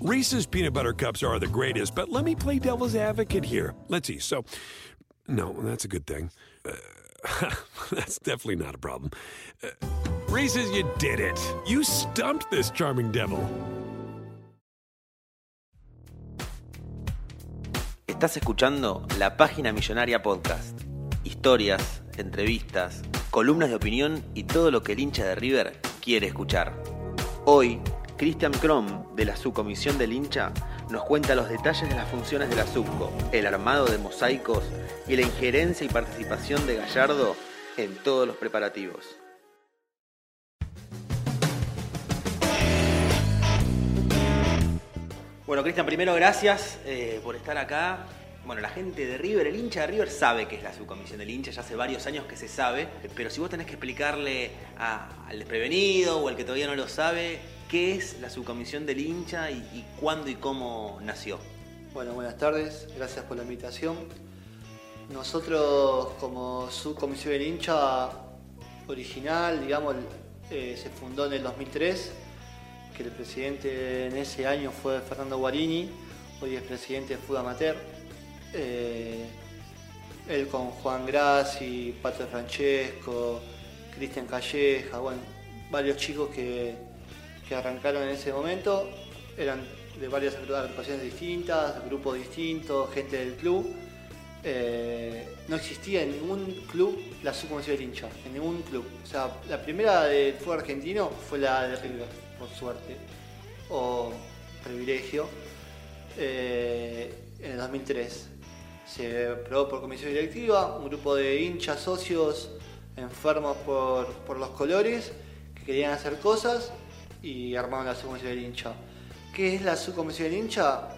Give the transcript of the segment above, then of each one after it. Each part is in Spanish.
Reese's peanut butter cups are the greatest, but let me play devil's advocate here. Let's see. So, no, that's a good thing. Uh, that's definitely not a problem. Uh, Reese's, you did it. You stumped this charming devil. Estás escuchando La Página Millonaria Podcast. Historias, entrevistas, columnas de opinión y todo lo que el hincha de River quiere escuchar. Hoy, Christian Krom, de la subcomisión del hincha, nos cuenta los detalles de las funciones de la subco, el armado de mosaicos y la injerencia y participación de Gallardo en todos los preparativos. Bueno, Cristian, primero gracias eh, por estar acá. Bueno, la gente de River, el hincha de River sabe que es la subcomisión del hincha, ya hace varios años que se sabe, pero si vos tenés que explicarle al desprevenido o al que todavía no lo sabe, ¿qué es la subcomisión del hincha y, cuándo y cómo nació? Bueno, buenas tardes, gracias por la invitación. Nosotros como subcomisión del hincha original, digamos, eh, se fundó en el 2003, que el presidente en ese año fue Fernando Guarini, hoy es presidente de Fútbol Amateur. Eh, él con Juan Grassi, Pato Francesco, Cristian Calleja, bueno, varios chicos que, que arrancaron en ese momento, eran de varias agrupaciones distintas, grupos distintos, gente del club. Eh, no existía en ningún club la subcomisión del hincha, en ningún club. O sea, la primera del fútbol argentino fue la de River, por suerte, o privilegio, eh, en el 2003. Se aprobó por comisión directiva, un grupo de hinchas, socios, enfermos por, por los colores, que querían hacer cosas y armaron la subcomisión del hincha. ¿Qué es la subcomisión del hincha?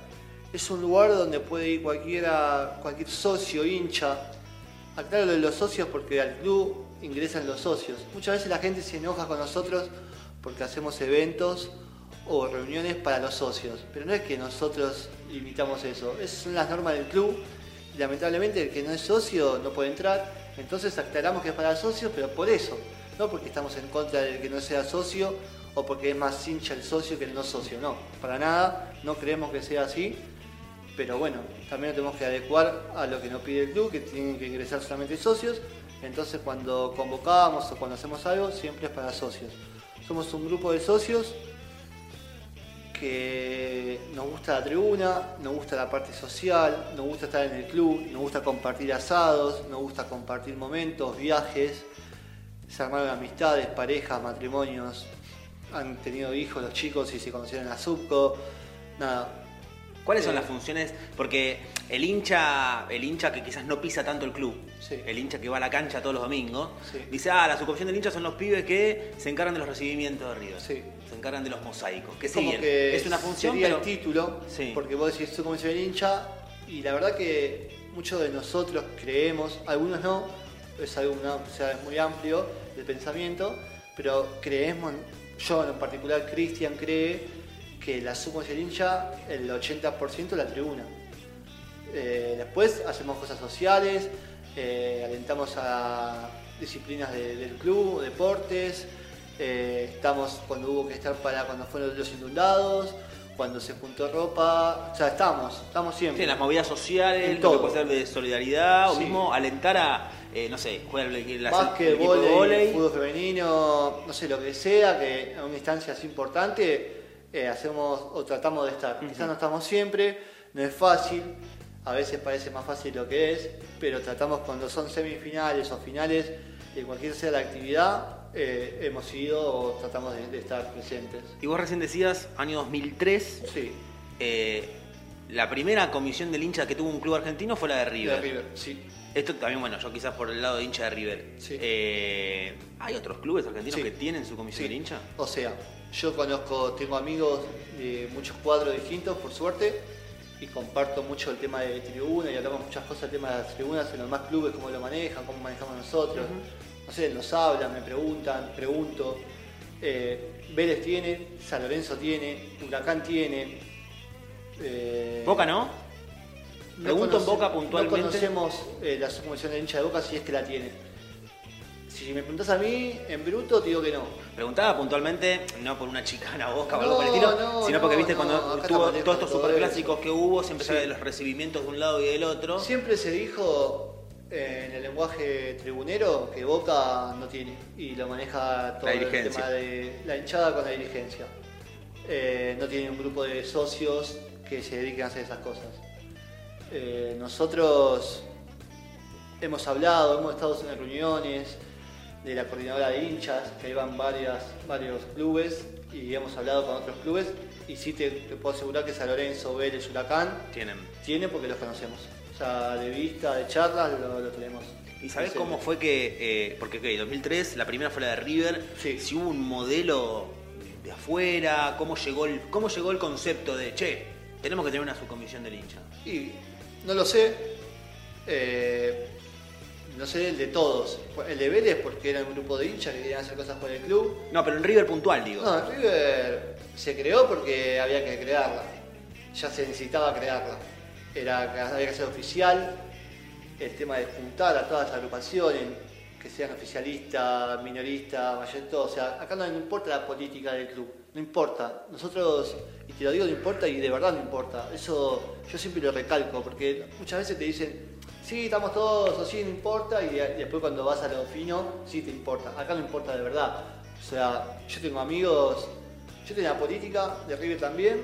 Es un lugar donde puede ir cualquiera, cualquier socio, hincha. Aclaro lo de los socios porque al club ingresan los socios. Muchas veces la gente se enoja con nosotros porque hacemos eventos o reuniones para los socios. Pero no es que nosotros limitamos eso. Esas son las normas del club. Lamentablemente el que no es socio no puede entrar. Entonces aclaramos que es para socios, pero por eso. No porque estamos en contra del que no sea socio o porque es más hincha el socio que el no socio. No, para nada. No creemos que sea así. Pero bueno, también lo tenemos que adecuar a lo que nos pide el club, que tienen que ingresar solamente socios. Entonces cuando convocamos o cuando hacemos algo, siempre es para socios. Somos un grupo de socios que nos gusta la tribuna, nos gusta la parte social, nos gusta estar en el club, nos gusta compartir asados, nos gusta compartir momentos, viajes. Se armaron amistades, parejas, matrimonios, han tenido hijos los chicos y se conocieron en la subco. Nada, ¿Cuáles son Eh, las funciones? Porque el hincha, el hincha que quizás no pisa tanto el club, Sí. el hincha que va a la cancha todos los domingos, Sí. dice, ah, la subcomisión del hincha son los pibes que se encargan de los recibimientos de River. Sí. Se encargan de los mosaicos. Que que es una función, sería pero... el título, porque vos decís su comisión del hincha, y la verdad que muchos de nosotros creemos, algunos no, es algo una- o sea, es muy amplio el pensamiento, pero creemos, yo en particular, Cristian cree que la subcomisión del hincha, el 80% la tribuna. Eh, después hacemos cosas sociales, eh, alentamos a disciplinas de- del club, deportes, eh, estamos cuando hubo que estar para cuando fueron los inundados, cuando se juntó ropa, o sea, estamos, estamos Sí, siempre. en las movidas sociales, En lo todo. que puede ser de solidaridad, o Sí. mismo alentar a, eh, no sé, jugar el, la- Básquet, vóley, vóley. fútbol femenino, no sé, lo que sea, que en una instancia así importante eh, hacemos o tratamos de estar. Quizás no estamos siempre, no es fácil, a veces parece más fácil lo que es, pero tratamos cuando son semifinales o finales, de cualquier sea la actividad, eh, hemos ido o tratamos de, de estar presentes. Y vos recién decías, año 2003, Sí, eh, la primera comisión del hincha que tuvo un club argentino fue la de River. de River, sí. Esto también, bueno, yo quizás por el lado de hincha de River. Sí. Eh, ¿Hay otros clubes argentinos Sí. que tienen su comisión Sí. del hincha? O sea, yo conozco, tengo amigos de muchos cuadros distintos, por suerte, y comparto mucho el tema de tribuna y hablamos muchas cosas del tema de las tribunas en los más clubes, cómo lo manejan, cómo manejamos nosotros. No sé, nos hablan, me preguntan, pregunto. Eh, Vélez tiene, San Lorenzo tiene, Huracán tiene. eh, Boca no. Pregunto en Boca puntualmente. No conocemos eh, la subcomisión de hincha de Boca si es que la tiene. Si me preguntas a mí, en bruto te digo que no. Preguntaba puntualmente, no por una chicana boca o algo por el estilo, no, sino no, porque viste no, cuando acá tuvo todos estos superclásicos que hubo, siempre Sí. se los recibimientos de un lado y del otro. Siempre se dijo eh, en el lenguaje tribunero que Boca no tiene y lo maneja todo el tema de la hinchada con la dirigencia. Eh, no tiene un grupo de socios que se dediquen a hacer esas cosas. Eh, nosotros hemos hablado, hemos estado en reuniones de la coordinadora de hinchas, que van varias, varios clubes y hemos hablado con otros clubes y sí te, te puedo asegurar que San Lorenzo, Vélez, Huracán Tienen. tiene porque los conocemos. O sea, de vista, de charlas, lo, lo tenemos. ¿Y sabés cómo fue que, eh, porque ok, 2003, la primera fue la de River, Sí. si hubo un modelo de afuera, cómo llegó el, cómo llegó el concepto de, che, tenemos que tener una subcomisión del hincha? Y no lo sé. eh, no sé el de todos. El de Vélez porque era un grupo de hinchas que querían hacer cosas por el club. No, pero en River puntual, digo. No, el River se creó porque había que crearla. Ya se necesitaba crearla. Era, había que ser oficial. El tema de juntar a todas las agrupaciones, que sean oficialistas, minoristas, mayoristas, o sea, acá no importa la política del club, no importa. Nosotros, y te lo digo, no importa y de verdad no importa. Eso yo siempre lo recalco, porque muchas veces te dicen, sí, estamos todos, o sí, no importa, y, después cuando vas a lo fino, sí te importa. Acá no importa de verdad. O sea, yo tengo amigos, yo tengo la política de River también,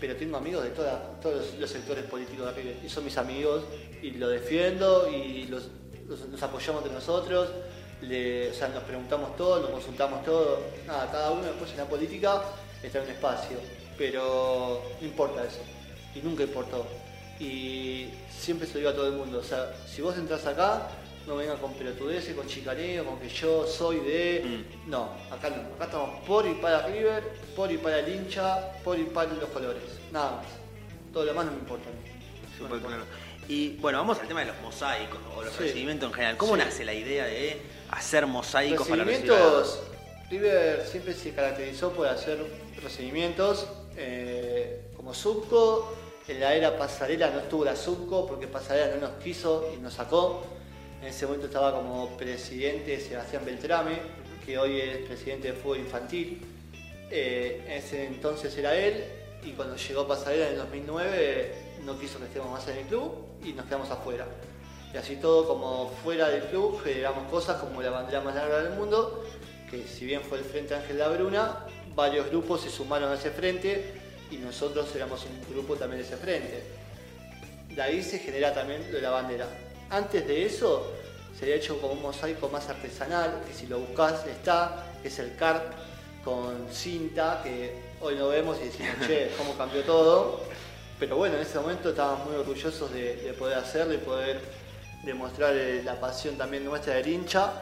pero tengo amigos de toda- todos los, los sectores políticos de River y son mis amigos y los defiendo y los, los- nos apoyamos entre nosotros, le- o sea, nos preguntamos todo, nos consultamos todo, nada, cada uno después en la política está en un espacio, pero no importa eso y nunca importó y siempre se lo digo a todo el mundo, o sea, si vos entras acá no vengan con pelotudeces, con chicaneo, con que yo soy de... No, acá no. Acá estamos por y para River, por y para el hincha, por y para los colores. Nada más. Todo lo demás no me importa. a mí. No Súper me importa. claro. Y bueno, vamos al tema de los mosaicos o los Sí. recibimientos en general. ¿Cómo Sí. nace la idea de hacer mosaicos para recibir River siempre se caracterizó por hacer recibimientos eh, como Subco. En la era Pasarela no estuvo la Subco porque Pasarela no nos quiso y nos sacó. En ese momento estaba como presidente Sebastián Beltrame, que hoy es presidente de fútbol infantil. Eh, en ese entonces era él y cuando llegó Pasarela en el 2009 no quiso que estemos más en el club y nos quedamos afuera. Y así todo como fuera del club generamos cosas como la bandera más larga del mundo, que si bien fue el Frente Ángel La Bruna, varios grupos se sumaron a ese frente y nosotros éramos un grupo también de ese frente. De ahí se genera también lo de la bandera. Antes de eso se había hecho como un mosaico más artesanal, que si lo buscas está, que es el CARP con cinta, que hoy lo vemos y decimos, che, cómo cambió todo. Pero bueno, en ese momento estábamos muy orgullosos de, de poder hacerlo y poder demostrar eh, la pasión también nuestra del hincha.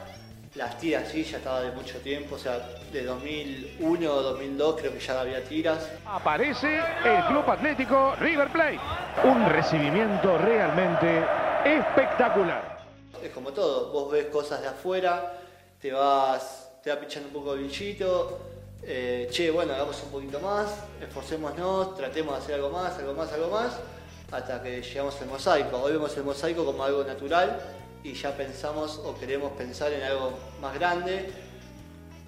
Las tiras sí, ya estaba de mucho tiempo, o sea, de 2001 o 2002 creo que ya había tiras. Aparece el Club Atlético River Plate. Un recibimiento realmente espectacular. Es como todo, vos ves cosas de afuera, te vas, te va pichando un poco el bichito, eh, che, bueno, hagamos un poquito más, esforcémonos, tratemos de hacer algo más, algo más, algo más, hasta que llegamos al mosaico. Hoy vemos el mosaico como algo natural y ya pensamos o queremos pensar en algo más grande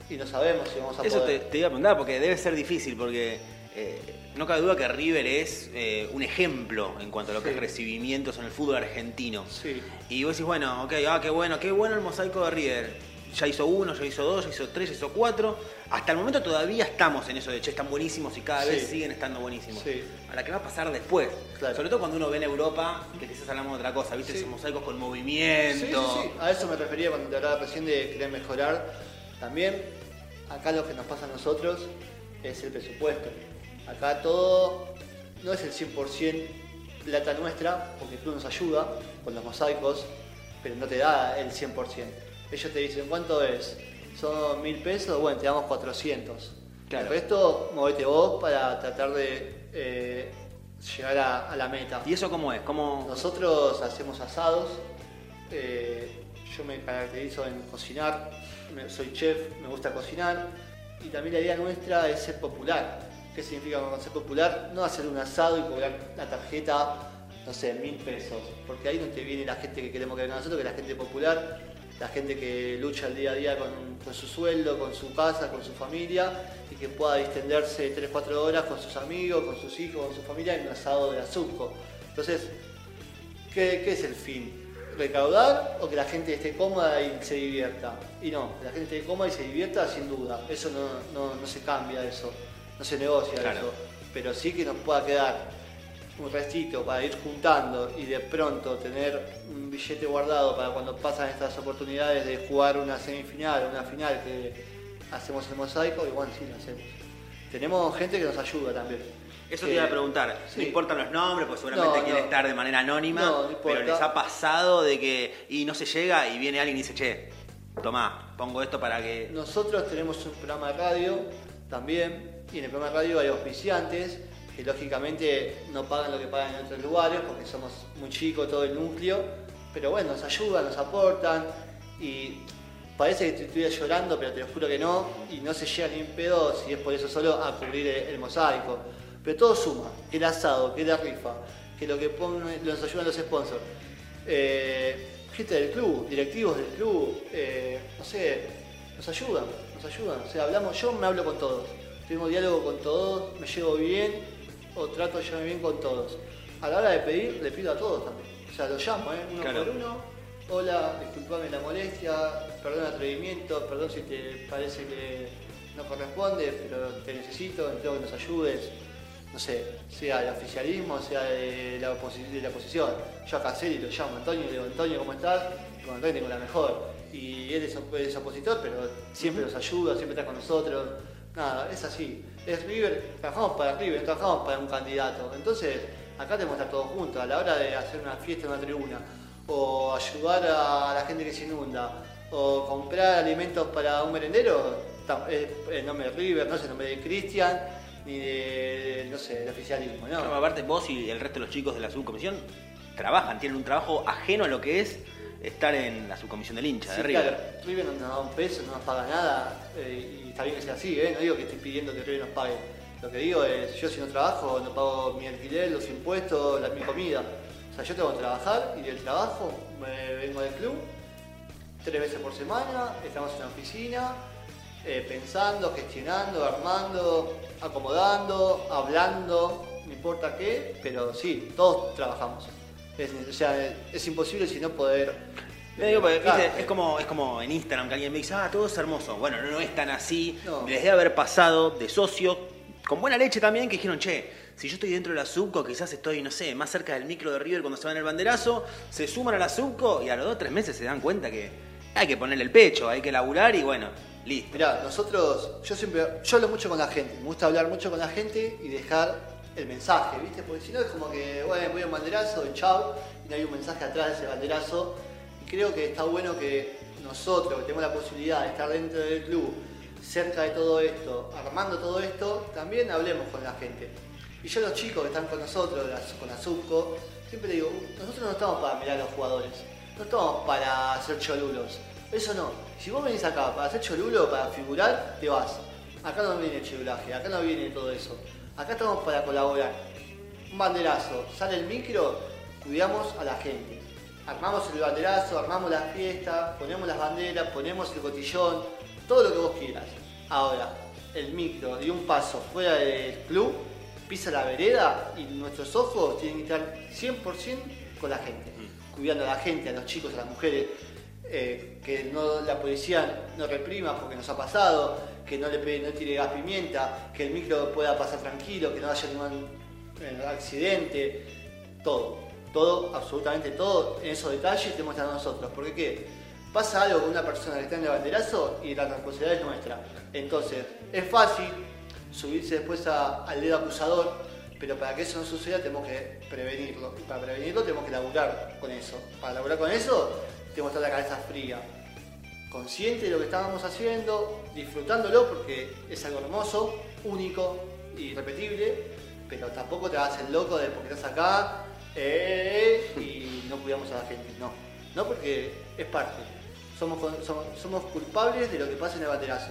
y no sabemos si vamos a Eso te, poder. te iba a preguntar porque debe ser difícil, porque eh, no cabe duda que River es eh, un ejemplo en cuanto a lo que es recibimientos en el fútbol argentino. Sí. Y vos decís, bueno, ok, ah, qué bueno, qué bueno el mosaico de River. Ya hizo uno, ya hizo dos, ya hizo tres, ya hizo cuatro. Hasta el momento todavía estamos en eso de che, están buenísimos y cada vez siguen estando buenísimos. Sí. Ahora, ¿qué va a pasar después? Claro. Sobre todo cuando uno ve en Europa, que quizás hablamos de otra cosa, ¿viste? Sí. Esos mosaicos con movimiento. sí, sí. A eso me refería cuando te hablaba recién de querer mejorar. También, acá lo que nos pasa a nosotros es el presupuesto. Acá todo no es el 100% plata nuestra, porque el club nos ayuda con los mosaicos, pero no te da el 100%. Ellos te dicen, ¿cuánto es? Son mil pesos, bueno, te damos 400. Claro. El resto, movete vos para tratar de eh, llegar a- a la meta. ¿Y eso cómo es? ¿Cómo... Nosotros hacemos asados. eh, yo me caracterizo en cocinar. me- soy chef, me gusta cocinar. Y también la idea nuestra es ser popular. ¿Qué significa con ser popular? No hacer un asado y cobrar la tarjeta, no sé, mil pesos. Porque ahí no te viene la gente que queremos que venga a nosotros, que es la gente popular. La gente que lucha el día a día con, con su sueldo, con su casa, con su familia y que pueda distenderse 3-4 horas con sus amigos, con sus hijos, con su familia en un asado de azúcar. Entonces, ¿qué, qué es el fin? ¿Recaudar o que la gente esté cómoda y se divierta? Y no, que la gente esté cómoda y se divierta sin duda. Eso no, no- no se cambia, eso. No se negocia Claro. eso. Pero sí que nos pueda quedar un restito para ir juntando y de pronto tener un billete guardado para cuando pasan estas oportunidades de jugar una semifinal o una final que hacemos el mosaico, igual sí lo hacemos. Tenemos gente que nos ayuda también. Eso te iba a preguntar. sí. No importan los nombres, porque seguramente No, quiere no. estar de manera anónima. No, pero les ha pasado de que. Y no se llega y viene alguien y dice, che, tomá, pongo esto para que. Nosotros tenemos un programa de radio también, y en el programa de radio hay auspiciantes que lógicamente no pagan lo que pagan en otros lugares porque somos muy chicos todo el núcleo, pero bueno, nos ayudan, nos aportan y parece que te llorando, pero te lo juro que no, y no se llega ni en pedo si es por eso solo a cubrir el, mosaico. Pero todo suma, que el asado, que la rifa, que lo que pone, nos ayudan los sponsors. Eh, gente del club, directivos del club, eh, no sé, nos ayudan, nos ayudan. O sea, hablamos, yo me hablo con todos, tengo diálogo con todos, me llevo bien o trato de llevarme bien con todos. A la hora de pedir, le pido a todos también. O sea, los llamo, ¿eh? uno Claro. por uno. Hola, disculpame la molestia, perdón el atrevimiento, perdón si te parece que no corresponde, pero te necesito, necesito que nos ayudes. No sé, sea del oficialismo, sea de la, oposi- de la oposición. Yo a Caselli lo llamo Antonio y le digo, Antonio, ¿cómo estás? Con Antonio tengo la mejor. Y él es, es opositor, pero siempre nos ayuda, siempre está con nosotros. Nada, es así. Es River, trabajamos para River, no trabajamos para un candidato. Entonces, acá tenemos que estar todos juntos a la hora de hacer una fiesta en una tribuna, o ayudar a la gente que se inunda, o comprar alimentos para un merendero. Es el nombre de River, no es el nombre de Cristian, ni de, no sé, del oficialismo, ¿no? No, aparte, vos y el resto de los chicos de la subcomisión trabajan, tienen un trabajo ajeno a lo que es estar en la subcomisión del hincha Sí, de River. claro, River no nos da un peso, no nos paga nada, eh, y está bien que sea así, ¿eh? no digo que estoy pidiendo que River nos pague. Lo que digo es, yo si no trabajo, no pago mi alquiler, los impuestos, la, mi comida. O sea, yo tengo que trabajar y del trabajo me vengo del club tres veces por semana, estamos en la oficina, eh, pensando, gestionando, armando, acomodando, hablando, no importa qué, pero sí, todos trabajamos. Es, o sea, es imposible si no poder... Le digo, porque, Claro. viste, es, como, es como en Instagram que alguien me dice, ah, todo es hermoso. Bueno, no, no es tan así. No. Les debe haber pasado de socio, con buena leche también, que dijeron, che, si yo estoy dentro de la Subco, quizás estoy, no sé, más cerca del micro de River cuando se van el banderazo, se suman a la Subco y a los dos o tres meses se dan cuenta que hay que ponerle el pecho, hay que laburar y bueno, listo. Mirá, nosotros, yo siempre, yo hablo mucho con la gente, me gusta hablar mucho con la gente y dejar el mensaje, ¿viste? Porque si no es como que, bueno, voy a un banderazo chau, y no hay un mensaje atrás de ese banderazo. Y creo que está bueno que nosotros, que tenemos la posibilidad de estar dentro del club, cerca de todo esto, armando todo esto, también hablemos con la gente. Y yo los chicos que están con nosotros, con la Subco, siempre digo, nosotros no estamos para mirar a los jugadores, no estamos para hacer cholulos. Eso no. Si vos venís acá para hacer cholulo, para figurar, te vas. Acá no viene el cholulaje, acá no viene todo eso. Acá estamos para colaborar. Un banderazo, sale el micro, cuidamos a la gente. Armamos el banderazo, armamos la fiesta, ponemos las banderas, ponemos el cotillón, todo lo que vos quieras. Ahora, el micro y un paso fuera del club, pisa la vereda y nuestros ojos tienen que estar 100% con la gente. Cuidando a la gente, a los chicos, a las mujeres, eh, que no, la policía no reprima porque nos ha pasado, que no le pegue- no tire gas pimienta, que el micro pueda pasar tranquilo, que no haya ningún eh, accidente, todo, todo, absolutamente todo, en esos detalles tenemos que estar nosotros, porque qué, pasa algo con una persona que está en el banderazo y la responsabilidad es nuestra. Entonces, es fácil subirse después a- al dedo acusador, pero para que eso no suceda tenemos que prevenirlo. Y para prevenirlo tenemos que laburar con eso. Para laburar con eso tenemos que estar la cabeza fría, consciente de lo que estábamos haciendo, disfrutándolo porque es algo hermoso, único y irrepetible, pero tampoco te hagas el loco de porque estás acá eh, y no cuidamos a la gente. No, no porque es parte. Somos, con- somos, somos culpables de lo que pasa en el banderazo.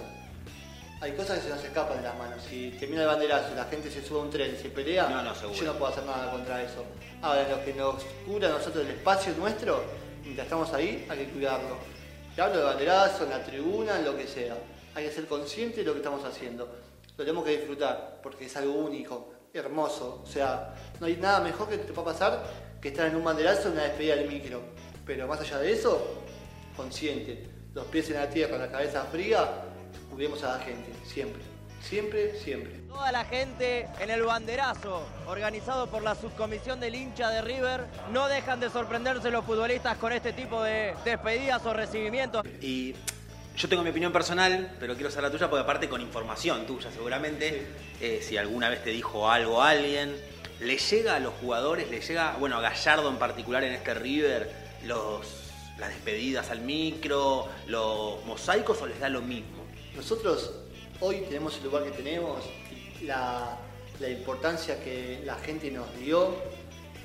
Hay cosas que se nos escapan de las manos. Si termina el banderazo y la gente se sube a un tren y se pelea, No, no, seguro. yo no puedo hacer nada contra eso. Ahora, lo que nos cura a nosotros el espacio nuestro, mientras estamos ahí, hay que cuidarlo. Te hablo de banderazo, en la tribuna, en lo que sea. Hay que ser consciente de lo que estamos haciendo. Lo tenemos que disfrutar, porque es algo único, hermoso. O sea, no hay nada mejor que te pueda pasar que estar en un banderazo en una despedida del micro. Pero más allá de eso, consciente. Los pies en la tierra, la cabeza fría, cubrimos a la gente, siempre. Siempre, siempre. Toda la gente en el banderazo, organizado por la subcomisión del hincha de River, no dejan de sorprenderse los futbolistas con este tipo de despedidas o recibimientos. Y yo tengo mi opinión personal, pero quiero saber la tuya porque aparte con información tuya seguramente, eh, si alguna vez te dijo algo a alguien, ¿le llega a los jugadores, le llega, bueno, a Gallardo en particular en este River, los, las despedidas al micro, los mosaicos o les da lo mismo? Nosotros hoy tenemos el lugar que tenemos, la, importancia que la gente nos dio,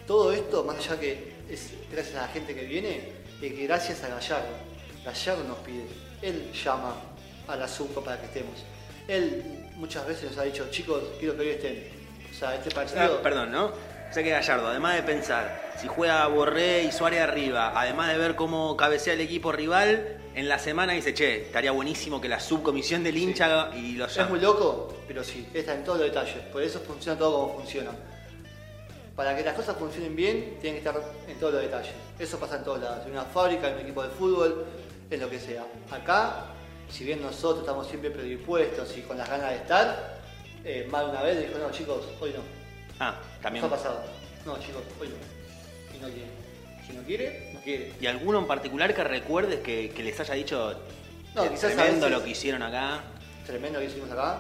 todo esto, más allá que es gracias a la gente que viene, es que gracias a Gallardo. Gallardo nos pide, él llama a la sub para que estemos. Él muchas veces nos ha dicho, chicos, quiero que hoy estén. O sea, este Ah, partido... perdón, ¿no? O sea que Gallardo, además de pensar si juega Borré y Suárez arriba, además de ver cómo cabecea el equipo rival, en la semana dice, che, estaría buenísimo que la subcomisión del hincha haga-", y lo Es muy loco, pero sí, está en todos los detalles. Por eso funciona todo como funciona. Para que las cosas funcionen bien, tienen que estar en todos los detalles. Eso pasa en todos lados. En una fábrica, en un equipo de fútbol, en lo que sea. Acá, si bien nosotros estamos siempre predispuestos y con las ganas de estar, eh, más de una vez dijo, no chicos, hoy no. Ah, también. Nos ha pasado. No chicos, hoy no. Y no quiere. Si no quiere, no quiere. ¿Y alguno en particular que recuerdes que, que les haya dicho No, "Qué quizás tremendo veces- lo que hicieron acá? Tremendo que hicimos acá.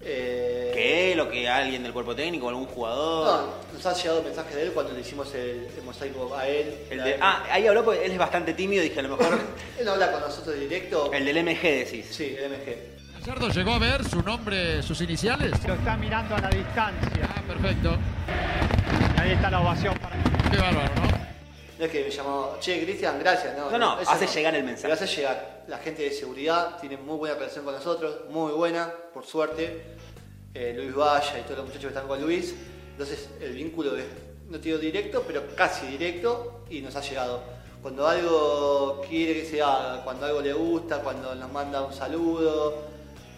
Eh, Que él o que alguien del cuerpo técnico, algún jugador. No, nos ha llegado mensaje de él cuando le hicimos el, el mosaico a él. El La- de- ah, ahí habló porque él es bastante tímido, dije a lo mejor. Él no habla con nosotros directo. el del MG decís. Sí, el MG. Gallardo llegó a ver su nombre, sus iniciales. Lo está mirando a la distancia. Ah, perfecto. Y ahí está la ovación para Qué bárbaro, ¿no? No es que me llamó, che, Cristian, gracias. No, No, no, hace llegar el mensaje. Pero hace llegar. La gente de seguridad tiene muy buena relación con nosotros, muy buena, por suerte. Eh, Luis Valla y todos los muchachos que están con Luis. Entonces el vínculo es, no te digo directo, pero casi directo y nos ha llegado. Cuando algo quiere que se haga, cuando algo le gusta, cuando nos manda un saludo,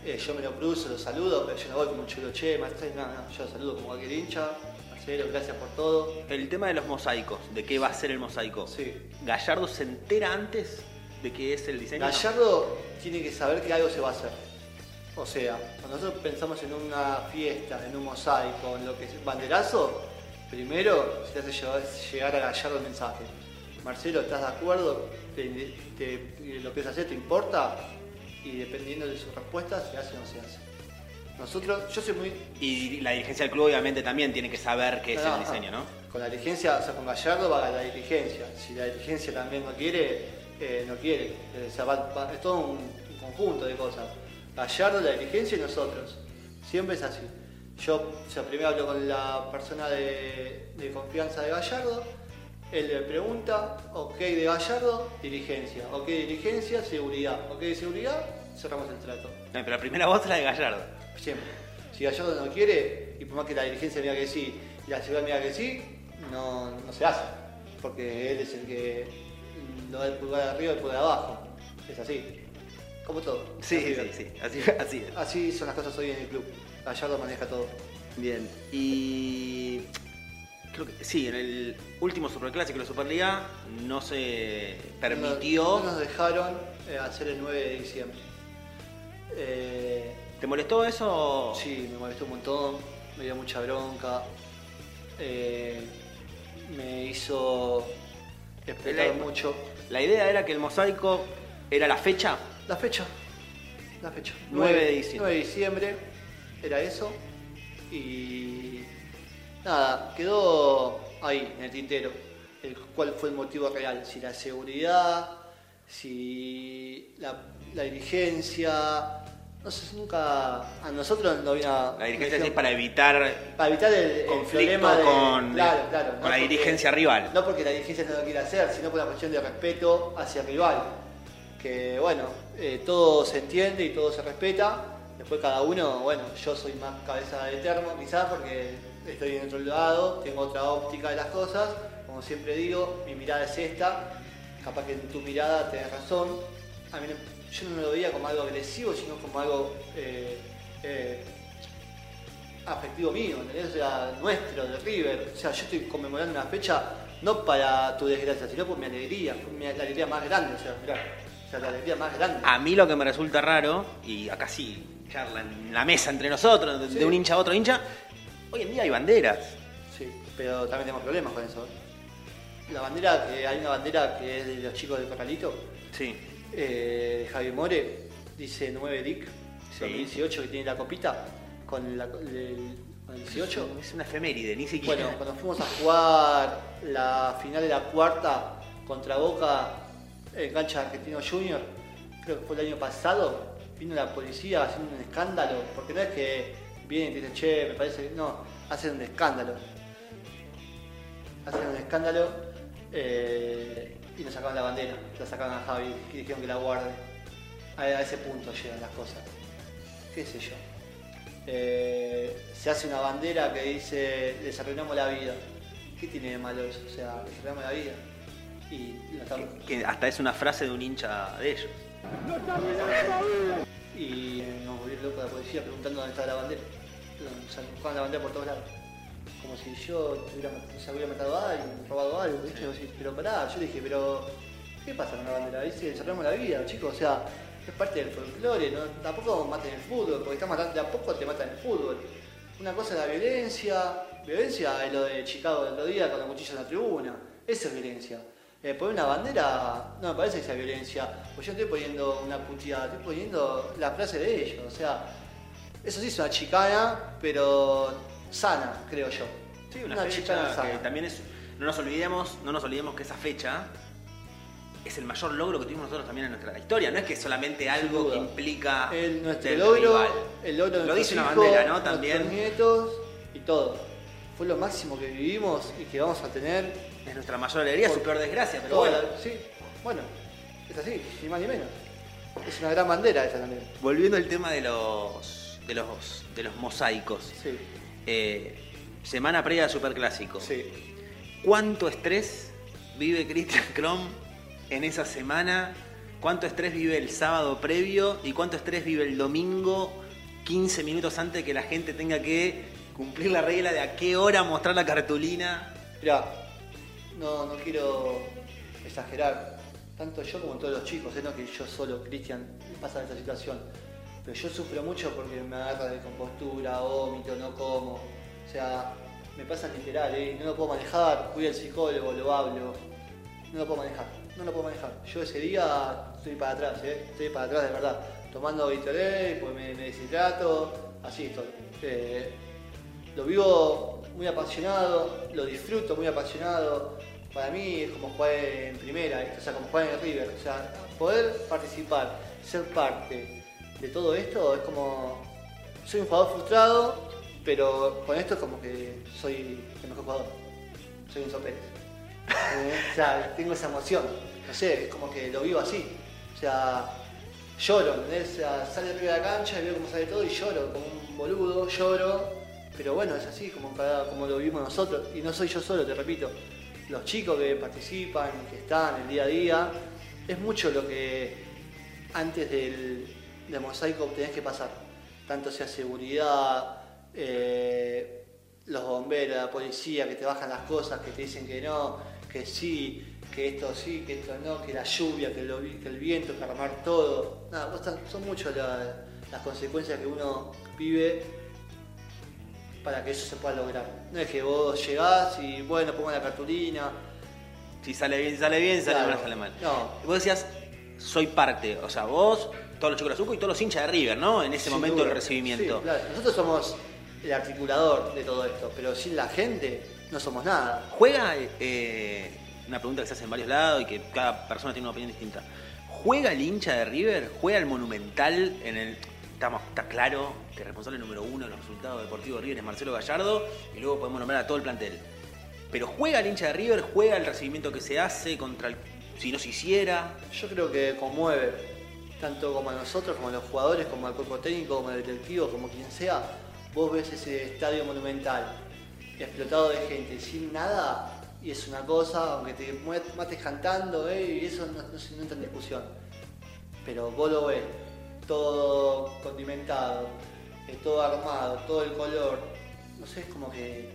eh, yo me lo cruzo, lo saludo, pero yo no voy como un chulo, che, Marcelo, no, no, yo lo saludo como cualquier hincha. Marcelo, gracias por todo. El tema de los mosaicos, de qué va a ser el mosaico. Sí. Gallardo se entera antes de que es el diseño. Gallardo tiene que saber que algo se va a hacer. O sea, cuando nosotros pensamos en una fiesta, en un mosaico, en lo que es banderazo, primero se te hace llevar- llegar a Gallardo el mensaje. Marcelo, ¿estás de acuerdo? ¿Te, te- ¿Lo que hacer te importa? Y dependiendo de sus respuestas, se hace o no se hace. Nosotros, yo soy muy... Y la dirigencia del club obviamente también tiene que saber qué es No, el no, diseño, ¿no? Con la dirigencia, o sea, con Gallardo va a la dirigencia. Si la dirigencia también no quiere, eh, no quiere. Eh, o sea, va- va- es todo un, un conjunto de cosas. Gallardo, la dirigencia y nosotros. Siempre es así. Yo, o sea, primero hablo con la persona de, de confianza de Gallardo. Él le pregunta, ok de Gallardo, dirigencia. Ok dirigencia, seguridad. Ok de seguridad, cerramos el trato. No, pero la primera voz es la de Gallardo. Siempre. Si Gallardo no quiere, y por más que la dirigencia diga que sí y la ciudad diga que sí, no, no se hace. Porque él es el que lo da el pulgar de arriba y el pulgar de abajo. Es así. Como todo. Sí, Así sí, sí, así, así es. Así son las cosas hoy en el club. Gallardo maneja todo. Bien, y creo que sí, en el último Superclásico de la Superliga no se permitió. No, no nos dejaron eh, hacer el 9 de diciembre. Eh, ¿Te molestó eso? Sí, me molestó un montón, me dio mucha bronca. eh, me hizo esperar mucho. La idea era que el mosaico era la fecha. La fecha. La fecha. 9 de diciembre. 9 de diciembre. Era eso. Y. Nada, quedó ahí, en el tintero. El, ¿Cuál fue el motivo real? Si la seguridad, si la, la dirigencia. No sé, nunca. A nosotros no había. La dirigencia es para evitar Para evitar el, el conflicto problema de- con, claro, claro, con no la porque- dirigencia rival. No porque la dirigencia no lo quiera hacer, sino por una cuestión de respeto hacia el rival. Que bueno, eh, todo se entiende y todo se respeta. Después cada uno, bueno, yo soy más cabeza de termo quizás porque estoy en otro lado, tengo otra óptica de las cosas. Como siempre digo, mi mirada es esta. Capaz que en tu mirada tenés razón, a mí no- yo no lo veía como algo agresivo, sino como algo eh, eh, afectivo mío, ¿entendés? O sea, nuestro, de River. O sea, yo estoy conmemorando una fecha no para tu desgracia, sino por mi alegría, por mi, la alegría más grande, o sea, mirá, o sea, la alegría más grande. A mí lo que me resulta raro, y acá sí charla en la mesa entre nosotros, de, Sí. de un hincha a otro hincha, hoy en día hay banderas. Sí, pero también tenemos problemas con eso. ¿eh? La bandera, que hay una bandera que es de los chicos del Corralito, Sí. Eh, Javi More, dice 9 Dick, Sí. 2018 que tiene la copita, con, la, el, con el 18. Es una efeméride, ni siquiera. Bueno, cuando fuimos a jugar la final de la cuarta contra Boca en cancha Argentino Junior, creo que fue el año pasado, vino la policía haciendo un escándalo, porque no es que vienen y dicen, che, me parece que no, hacen un escándalo. Hacen un escándalo eh, y nos sacaban la bandera, la sacaban a Javi y dijeron que la guarde. A, a ese punto llegan las cosas. ¿Qué sé yo? Eh, se hace una bandera que dice les arruinamos la vida. ¿Qué tiene de malo eso? O sea, les arruinamos la vida. Y la estamos- Que hasta es una frase de un hincha de ellos. Y nos volvieron locos la policía preguntando dónde estaba la bandera. O sea, buscaban la bandera por todos lados. Como si yo tuviera, se hubiera matado a alguien, robado algo, ¿viste? Pero pará, yo le dije, pero ¿qué pasa con la bandera? Dice, cerramos la vida, chicos, o sea, es parte del folclore, ¿no? tampoco maten el fútbol, porque está matando, de a poco te matan el fútbol. Una cosa es la violencia, violencia es lo de Chicago del otro día con la cuchilla en la tribuna, eso es violencia. Eh, poner una bandera no me parece que sea violencia, pues yo no estoy poniendo una puteada, estoy poniendo la frase de ellos, o sea, eso sí es una chicana, pero sana, creo yo. Sí, una, fecha que sana. también es. No nos olvidemos, no nos olvidemos que esa fecha es el mayor logro que tuvimos nosotros también en nuestra historia. No es que es solamente algo que implica El, nuestro logro, rival. el logro de Lo dice una bandera, ¿no? También nietos y todo. Fue lo máximo que vivimos y que vamos a tener. es nuestra mayor alegría, su Por- peor desgracia, pero bueno. sí, bueno, es así, ni más ni menos. Es una gran bandera esa también. Volviendo al tema de los de los de los mosaicos. Sí, Eh, semana previa al Superclásico. sí. ¿Cuánto estrés vive Christian Krom en esa semana? ¿Cuánto estrés vive el sábado previo? ¿Y cuánto estrés vive el domingo 15 minutos antes de que la gente tenga que cumplir la regla de a qué hora mostrar la cartulina? Mirá, no, no quiero exagerar, tanto yo como todos los chicos, ¿eh? no que yo solo, Cristian, pasa esta situación. Yo sufro mucho porque me agarra de compostura, vómito, no como. O sea, me pasa literal, ¿eh? no lo puedo manejar, voy al psicólogo, lo hablo. No lo puedo manejar, no lo puedo manejar. Yo ese día estoy para atrás, ¿eh? estoy para atrás de verdad. Tomando Vitoré, pues me, deshidrato, así estoy. Eh, lo vivo muy apasionado, lo disfruto muy apasionado. Para mí es como jugar en primera, o sea, como jugar en el River. O sea, poder participar, ser parte de todo esto es como. Soy un jugador frustrado, pero con esto es como que soy el mejor jugador. Soy un sopete. ¿Eh? O sea, tengo esa emoción. No sé, es como que lo vivo así. O sea, lloro, ¿entendés? O sale arriba de la cancha y veo cómo sale todo y lloro, como un boludo, lloro. Pero bueno, es así como, cada- como lo vivimos nosotros. Y no soy yo solo, te repito. Los chicos que participan, que están el día a día, es mucho lo que antes del, del mosaico tenés que pasar. Tanto sea seguridad, eh, los bomberos, la policía que te bajan las cosas, que te dicen que no, que sí, que esto sí, que esto no, que la lluvia, que, lo vi- que el viento, que armar todo. Nada, son muchas la- las consecuencias que uno vive para que eso se pueda lograr. No es que vos llegás y bueno, pongo la cartulina. Si sale bien, sale bien, sale Claro. mal, sale mal. No. Vos decías, soy parte, o sea, vos, todos los chicos de Azuco y todos los hinchas de River, ¿no? En ese Sin momento del recibimiento. Sí, claro. Nosotros somos el articulador de todo esto, pero sin la gente no somos nada. ¿Juega, eh, una pregunta que se hace en varios lados y que cada persona tiene una opinión distinta, ¿juega el hincha de River? ¿Juega el Monumental en el... Estamos, está claro que el responsable número uno de los resultados deportivos de River es Marcelo Gallardo y luego podemos nombrar a todo el plantel. Pero ¿juega el hincha de River? ¿Juega el recibimiento que se hace contra el... si no se hiciera? Yo creo que conmueve, tanto como a nosotros, como a los jugadores, como al cuerpo técnico, como al directivo, como quien sea. Vos ves ese estadio monumental explotado de gente, sin nada, y es una cosa, aunque te mates cantando, eh, y eso no, se entra en discusión. pero vos lo ves todo condimentado, eh, todo armado, todo el color, no sé, es como que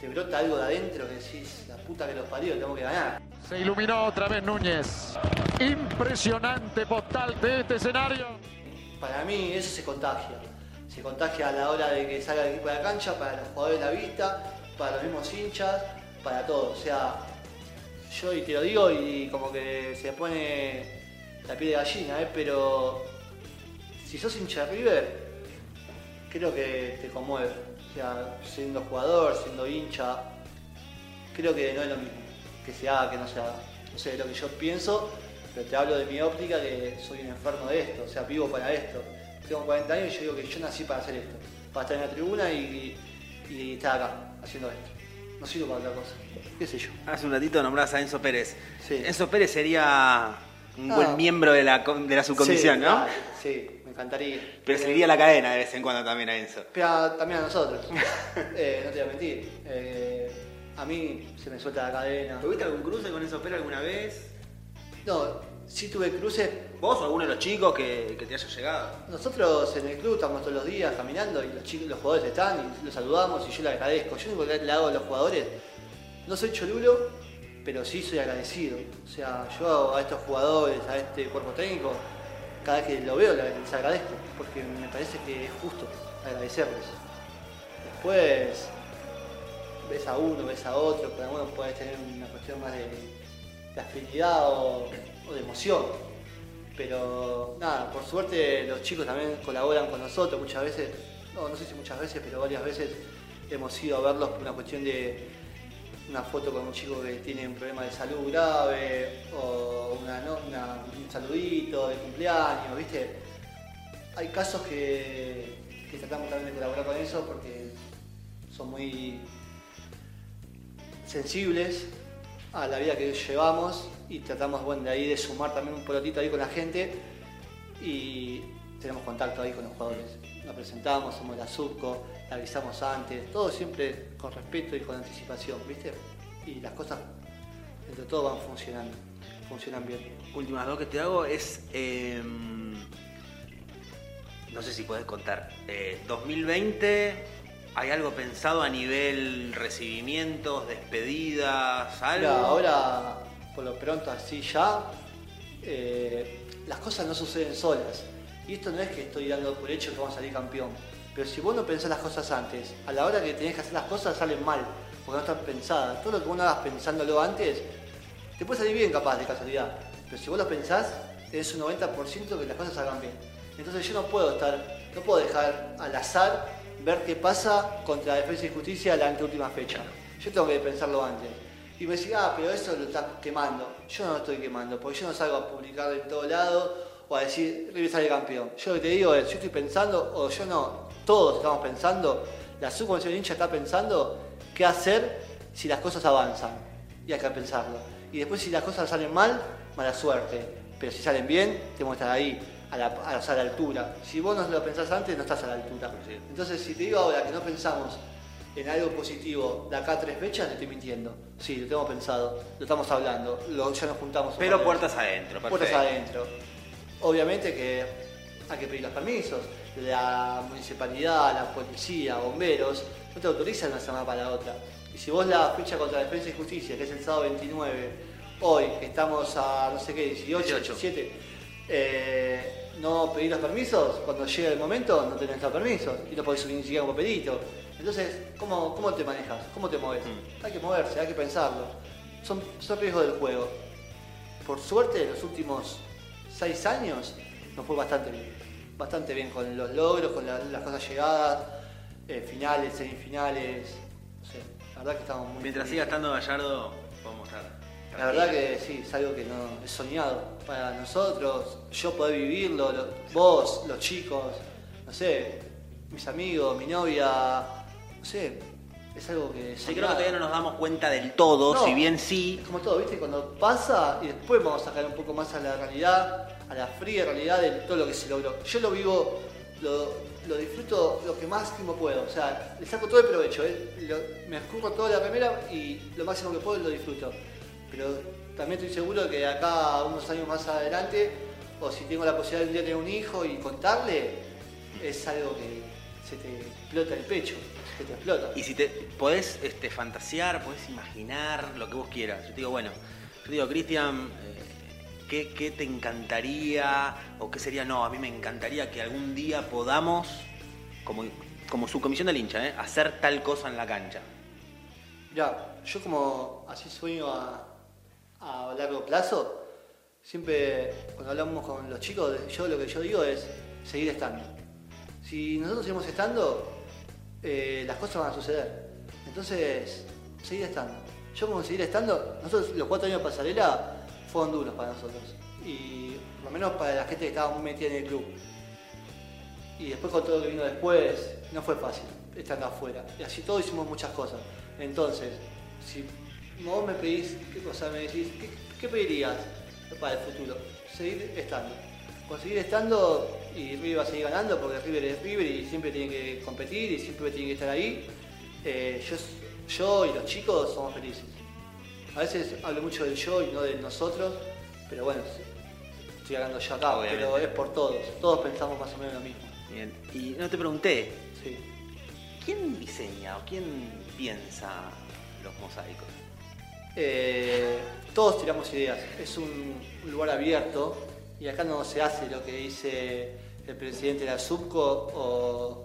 te brota algo de adentro que decís, la puta que los parió, tengo que ganar. Iluminó otra vez Núñez. Impresionante postal de este escenario. Para mí eso se contagia. Se contagia a la hora de que salga el equipo de la cancha, para los jugadores de la vista, para los mismos hinchas, para todo. O sea, yo te lo digo y como que se pone la piel de gallina, ¿eh? pero si sos hincha de River, creo que te conmueve. O sea, siendo jugador, siendo hincha, creo que no es lo mismo que se haga, que no se haga. No sé, lo que yo pienso, pero te hablo de mi óptica que soy un enfermo de esto, o sea, vivo para esto. Tengo 40 años y yo digo que yo nací para hacer esto, para estar en la tribuna y, y estar acá, haciendo esto. No sirvo para otra cosa, qué sé yo. Hace un ratito nombrás a Enzo Pérez. Sí. Enzo Pérez sería un Ah. buen miembro de la, de la subcomisión, Sí, ¿no? claro, Sí, me encantaría. Pero serviría la cadena de vez en cuando también a Enzo. Pero también a nosotros. Eh, no te voy a mentir. Eh, a mí se me suelta la cadena. ¿Tuviste algún cruce con Enzo Pérez alguna vez? No, sí tuve cruces. ¿Vos o alguno de los chicos que, que te haya llegado? Nosotros en el club estamos todos los días caminando y los chicos, los jugadores están y los saludamos y yo le agradezco. Yo lo único que le hago a los jugadores, no soy cholulo, pero sí soy agradecido. O sea, yo a estos jugadores, a este cuerpo técnico, cada vez que lo veo les agradezco, porque me parece que es justo agradecerles. Después ves a uno, ves a otro, cada uno puede tener una cuestión más de, de afinidad o, de emoción. Pero nada, por suerte los chicos también colaboran con nosotros muchas veces, no, no sé si muchas veces, pero varias veces hemos ido a verlos por una cuestión de una foto con un chico que tiene un problema de salud grave o un saludito de cumpleaños, ¿viste? Hay casos que, que tratamos también de colaborar con eso porque son muy sensibles a la vida que llevamos y tratamos bueno, de ahí de sumar también un pelotito ahí con la gente y tenemos contacto ahí con los jugadores. Nos presentamos, somos la subco, la avisamos antes, todo siempre con respeto y con anticipación, ¿viste? Y las cosas entre todo van funcionando, funcionan bien. Últimas dos que te hago es. eh, no sé si podés contar. eh, 2020, ¿hay algo pensado a nivel recibimientos, despedidas, algo? Mira, ahora, por lo pronto, así ya, eh, las cosas no suceden solas. Y esto no es que estoy dando por hecho que vamos a salir campeón. Pero si vos no pensás las cosas antes, a la hora que tenés que hacer las cosas salen mal, porque no están pensadas. Todo lo que vos no hagas pensándolo antes, te puede salir bien capaz de casualidad. Pero si vos lo pensás, tenés un 90% que las cosas salgan bien. Entonces yo no puedo estar, no puedo dejar al azar ver qué pasa contra Defensa y Justicia la anteúltima fecha. Yo tengo que pensarlo antes. Y me decía, ah, pero eso lo estás quemando. Yo no lo estoy quemando, porque yo no salgo a publicar en todo lado o a decir, River sale campeón. Yo lo que te digo es, yo estoy pensando, o yo no, todos estamos pensando, la subcomisión hincha está pensando qué hacer si las cosas avanzan. Y hay que pensarlo. Y después si las cosas salen mal, mala suerte. Pero si salen bien, tenemos que estar ahí, a la, a, la altura. Si vos no lo pensás antes, no estás a la altura. Entonces, si te digo ahora que no pensamos en algo positivo de acá a tres fechas, te estoy mintiendo. Sí, lo tenemos pensado, lo estamos hablando, lo- ya nos juntamos. Pero puertas adentro, perfecto. Puertas adentro. Obviamente que hay que pedir los permisos. La municipalidad, la policía, bomberos, no te autorizan una semana para la otra. Y si vos la fecha contra Defensa y Justicia, que es el sábado 29, hoy, que estamos a no sé qué, 18, 18. 17, eh, no pedís los permisos, cuando llega el momento no tenés los permisos y no podés subir ni siquiera un papelito. Entonces, ¿cómo, cómo te manejas? ¿Cómo te mueves? Hay que moverse, hay que pensarlo. Son, son riesgos del juego. Por suerte, en los últimos seis años nos fue bastante bien. Bastante bien con los logros, con la- las cosas llegadas, eh, finales, semifinales. No sé, la verdad que estamos muy Mientras felices. siga estando Gallardo. La verdad que sí, es algo que no es soñado para nosotros. Yo poder vivirlo, lo- vos, los chicos, no sé, mis amigos, mi novia, no sé, es algo que. Sí, creo que todavía no nos damos cuenta del todo, No. si bien sí. Es como todo, ¿viste? Cuando pasa y después vamos a sacar un poco más a la realidad, a la fría realidad de todo lo que se logró. Yo lo vivo, lo, lo disfruto lo que máximo puedo. O sea, le saco todo el provecho. ¿eh? Lo- me escurro toda la remera y lo máximo que puedo lo disfruto. Pero también estoy seguro que de acá unos años más adelante o si tengo la posibilidad de un día tener un hijo y contarle, es algo que se te explota el pecho, se te explota. Y si te podés este, fantasear, podés imaginar lo que vos quieras. Yo te digo, bueno, yo te digo, Cristian, eh, ¿qué, qué te encantaría o qué sería? No, a mí me encantaría que algún día podamos, como, como subcomisión del hincha, ¿eh? hacer tal cosa en la cancha. Ya, yo como así sueño a, a largo plazo, siempre cuando hablamos con los chicos, yo lo que yo digo es seguir estando. Si nosotros seguimos estando, eh, las cosas van a suceder. Entonces, seguir estando. Yo como seguir estando, nosotros los cuatro años de pasarela fueron duros para nosotros. Y por lo menos para la gente que estaba muy metida en el club. Y después con todo lo que vino después, no fue fácil estando afuera. Y así todos hicimos muchas cosas. Entonces, si vos me pedís, ¿qué cosa me decís? ¿Qué, qué pedirías para el futuro? Seguir estando. Conseguir estando y River va a seguir ganando porque River es River y siempre tiene que competir y siempre tiene que estar ahí. Eh, yo, yo y los chicos somos felices. A veces hablo mucho del yo y no del nosotros, pero bueno, estoy hablando yo acá, Obviamente. pero es por todos. Todos pensamos más o menos lo mismo. Bien. Y no te pregunté, Sí. ¿quién diseña o quién piensa los mosaicos? Eh, todos tiramos ideas. Es un lugar abierto y acá no se hace lo que dice el presidente de la SUBCO o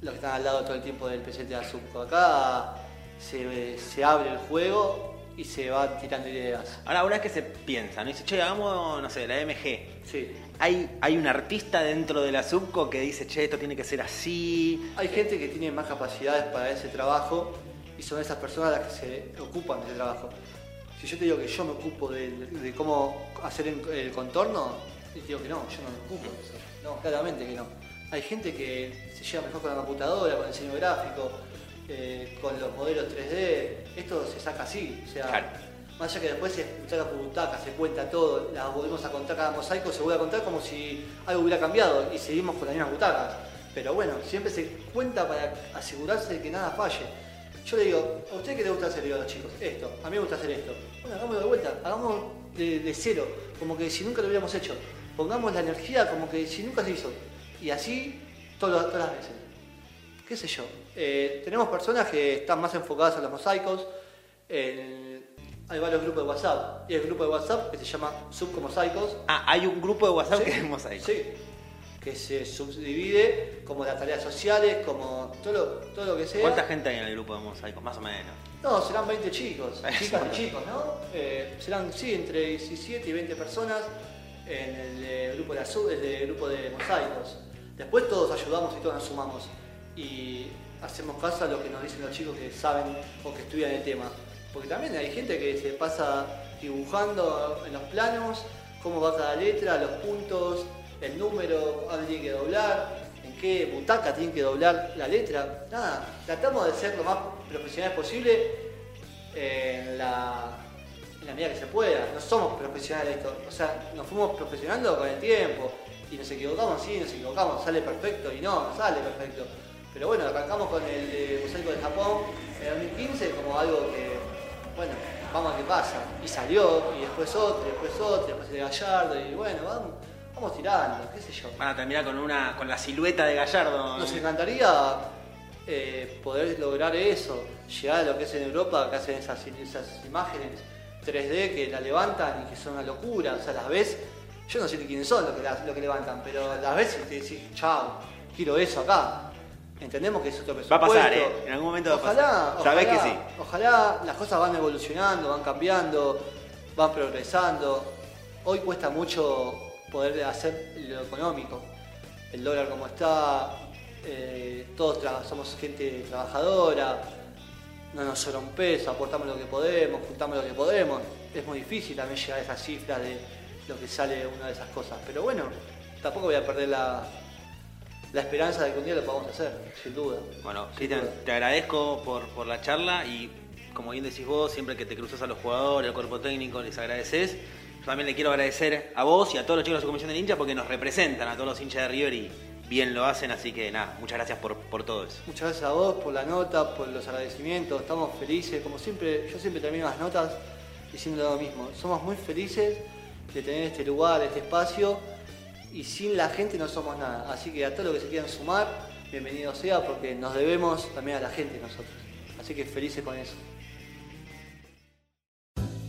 los que están al lado todo el tiempo del presidente de la SUBCO. Acá se, se abre el juego y se van tirando ideas. Ahora, ahora es que se piensa, ¿no? Dice, che, hagamos, no sé, la MG. Sí. Hay, hay un artista dentro de la subco que dice, che, esto tiene que ser así. Hay gente que tiene más capacidades para ese trabajo y son esas personas las que se ocupan de ese trabajo. Si yo te digo que yo me ocupo de, de cómo hacer el, el contorno, y te digo que no, yo no me ocupo de eso. No, claramente que no. Hay gente que se lleva mejor con la computadora, con el diseño gráfico, eh, con los modelos 3D. Esto se saca así. O sea, Claro. más allá que después se butaca por butaca, se cuenta todo, las volvemos a contar cada mosaico, se vuelve a contar como si algo hubiera cambiado y seguimos con las mismas butacas. Pero bueno, siempre se cuenta para asegurarse de que nada falle. Yo le digo, ¿a usted qué le gusta hacer? Le digo a los chicos, esto, a mí me gusta hacer esto. Bueno, hagámoslo de vuelta, hagámoslo de, de cero, como que si nunca lo hubiéramos hecho. Pongamos la energía como que si nunca se hizo. Y así todo- todas las veces. ¿Qué sé yo? Eh, tenemos personas que están más enfocadas en los mosaicos. en- hay varios grupos de WhatsApp. Y el grupo de WhatsApp que se llama Subcomosaicos. Ah, hay un grupo de WhatsApp Sí, que es mosaico. Sí, que se subdivide como las tareas sociales, como todo lo, todo lo que sea. ¿Cuánta gente hay en el grupo de mosaicos? Más o menos. No, serán 20 chicos, chicas y chicos, ¿no? Eh, serán, sí, entre 17 y 20 personas en el eh, grupo de, el de grupo de mosaicos. Después todos ayudamos y todos nos sumamos y hacemos caso a lo que nos dicen los chicos que saben o que estudian el tema. Porque también hay gente que se pasa dibujando en los planos cómo va cada letra, los puntos, el número, dónde tiene que doblar, en qué butaca tiene que doblar la letra. Nada, tratamos de ser lo más profesionales posible en la, medida que se pueda. No somos profesionales esto. O sea, nos fuimos profesionando con el tiempo. Y nos equivocamos, sí, nos equivocamos. Sale perfecto y no, no sale perfecto. Pero bueno, arrancamos con el eh, mosaico de Japón en el 2015 como algo que, bueno, vamos a qué pasa. Y salió, y después otro, y después otro, y después de Gallardo, y bueno, vamos, vamos tirando, qué sé yo. Van a terminar con una con la silueta de Gallardo. Nos encantaría eh, poder lograr eso, llegar a lo que es en Europa, que hacen esas, esas imágenes 3D que la levantan y que son una locura. O sea, las ves, yo no sé ni quiénes son los que, las- los que levantan, pero las ves y te decís, chao, quiero eso acá. Entendemos que es otro Va a presupuesto. pasar, ¿eh? En algún momento va a ojalá, pasar. Sabés ojalá, que sí. Ojalá las cosas van evolucionando, van cambiando, van progresando. Hoy cuesta mucho poder hacer lo económico. El dólar como está, eh, todos somos gente trabajadora, no nos sobra un peso, aportamos lo que podemos, juntamos lo que podemos. Es muy difícil también llegar a esas cifras de lo que sale una de esas cosas. Pero bueno, tampoco voy a perder la, la esperanza de que un día lo podamos hacer, sin duda. Bueno, Cristian, te agradezco por, por la charla y como bien decís vos, siempre que te cruzas a los jugadores, al cuerpo técnico, les agradeces. Yo también le quiero agradecer a vos y a todos los chicos de la comisión del hincha porque nos representan a todos los hinchas de River y bien lo hacen, así que nada, muchas gracias por, por todo eso. Muchas gracias a vos por la nota, por los agradecimientos, estamos felices, como siempre, yo siempre termino las notas diciendo lo mismo, somos muy felices de tener este lugar, este espacio y sin la gente no somos nada. Así que a todos los que se quieran sumar, bienvenido sea, porque nos debemos también a la gente nosotros. Así que felices con eso.